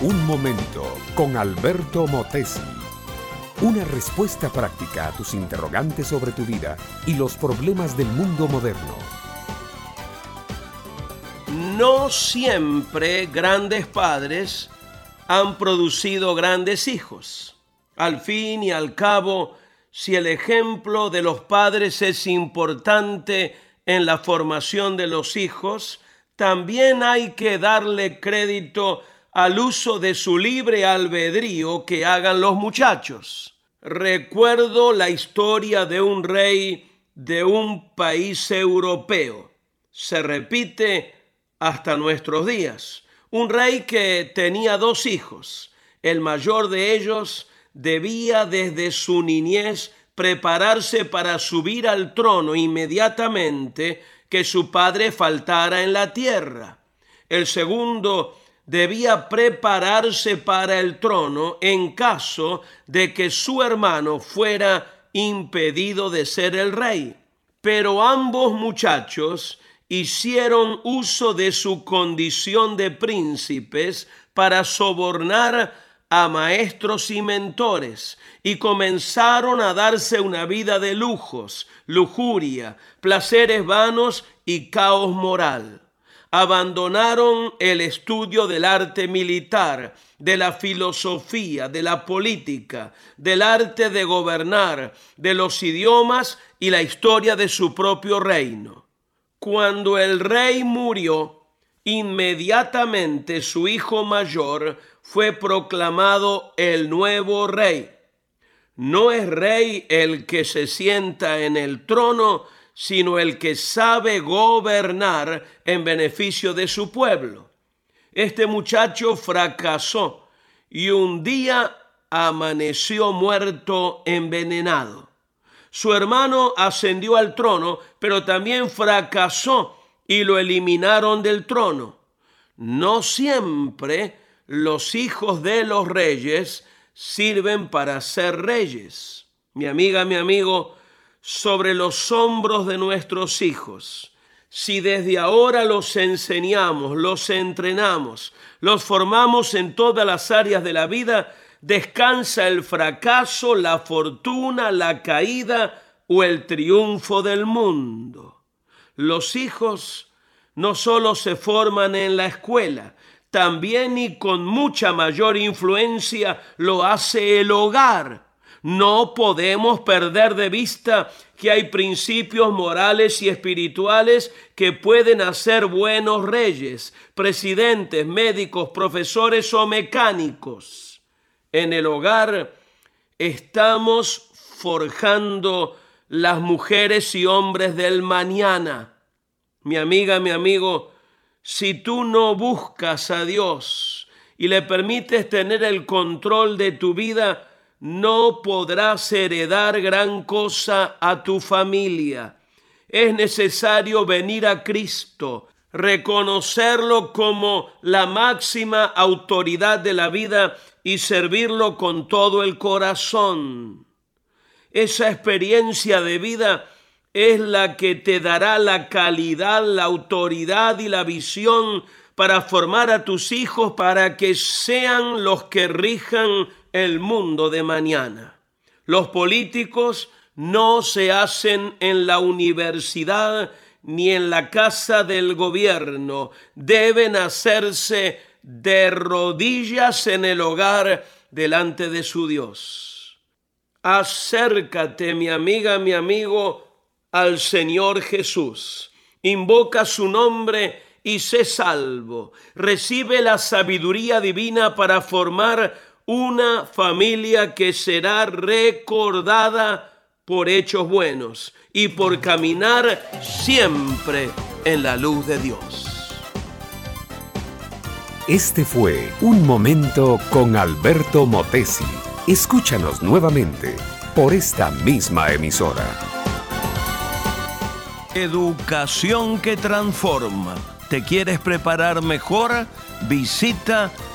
Un momento con Alberto Motesi. Una respuesta práctica a tus interrogantes sobre tu vida y los problemas del mundo moderno. No siempre grandes padres han producido grandes hijos. Al fin y al cabo, si el ejemplo de los padres es importante en la formación de los hijos, también hay que darle crédito al uso de su libre albedrío que hagan los muchachos. Recuerdo la historia de un rey de un país europeo. Se repite hasta nuestros días. Un rey que tenía dos hijos. El mayor de ellos debía desde su niñez prepararse para subir al trono inmediatamente que su padre faltara en la tierra. El segundo debía prepararse para el trono en caso de que su hermano fuera impedido de ser el rey. Pero ambos muchachos hicieron uso de su condición de príncipes para sobornar a maestros y mentores y comenzaron a darse una vida de lujos, lujuria, placeres vanos y caos moral abandonaron el estudio del arte militar, de la filosofía, de la política, del arte de gobernar, de los idiomas y la historia de su propio reino. Cuando el rey murió, inmediatamente su hijo mayor fue proclamado el nuevo rey. No es rey el que se sienta en el trono, sino el que sabe gobernar en beneficio de su pueblo. Este muchacho fracasó y un día amaneció muerto envenenado. Su hermano ascendió al trono, pero también fracasó y lo eliminaron del trono. No siempre los hijos de los reyes sirven para ser reyes. Mi amiga, mi amigo, sobre los hombros de nuestros hijos. Si desde ahora los enseñamos, los entrenamos, los formamos en todas las áreas de la vida, descansa el fracaso, la fortuna, la caída o el triunfo del mundo. Los hijos no solo se forman en la escuela, también y con mucha mayor influencia lo hace el hogar no podemos perder de vista que hay principios morales y espirituales que pueden hacer buenos reyes, presidentes, médicos, profesores o mecánicos. En el hogar estamos forjando las mujeres y hombres del mañana. Mi amiga, mi amigo, si tú no buscas a Dios y le permites tener el control de tu vida, no podrás heredar gran cosa a tu familia. Es necesario venir a Cristo, reconocerlo como la máxima autoridad de la vida y servirlo con todo el corazón. Esa experiencia de vida es la que te dará la calidad, la autoridad y la visión para formar a tus hijos para que sean los que rijan el mundo de mañana. Los políticos no se hacen en la universidad ni en la casa del gobierno. Deben hacerse de rodillas en el hogar delante de su Dios. Acércate, mi amiga, mi amigo, al Señor Jesús. Invoca su nombre y sé salvo. Recibe la sabiduría divina para formar una familia que será recordada por hechos buenos y por caminar siempre en la luz de Dios. Este fue Un Momento con Alberto Motesi. Escúchanos nuevamente por esta misma emisora. Educación que transforma. ¿Te quieres preparar mejor? Visita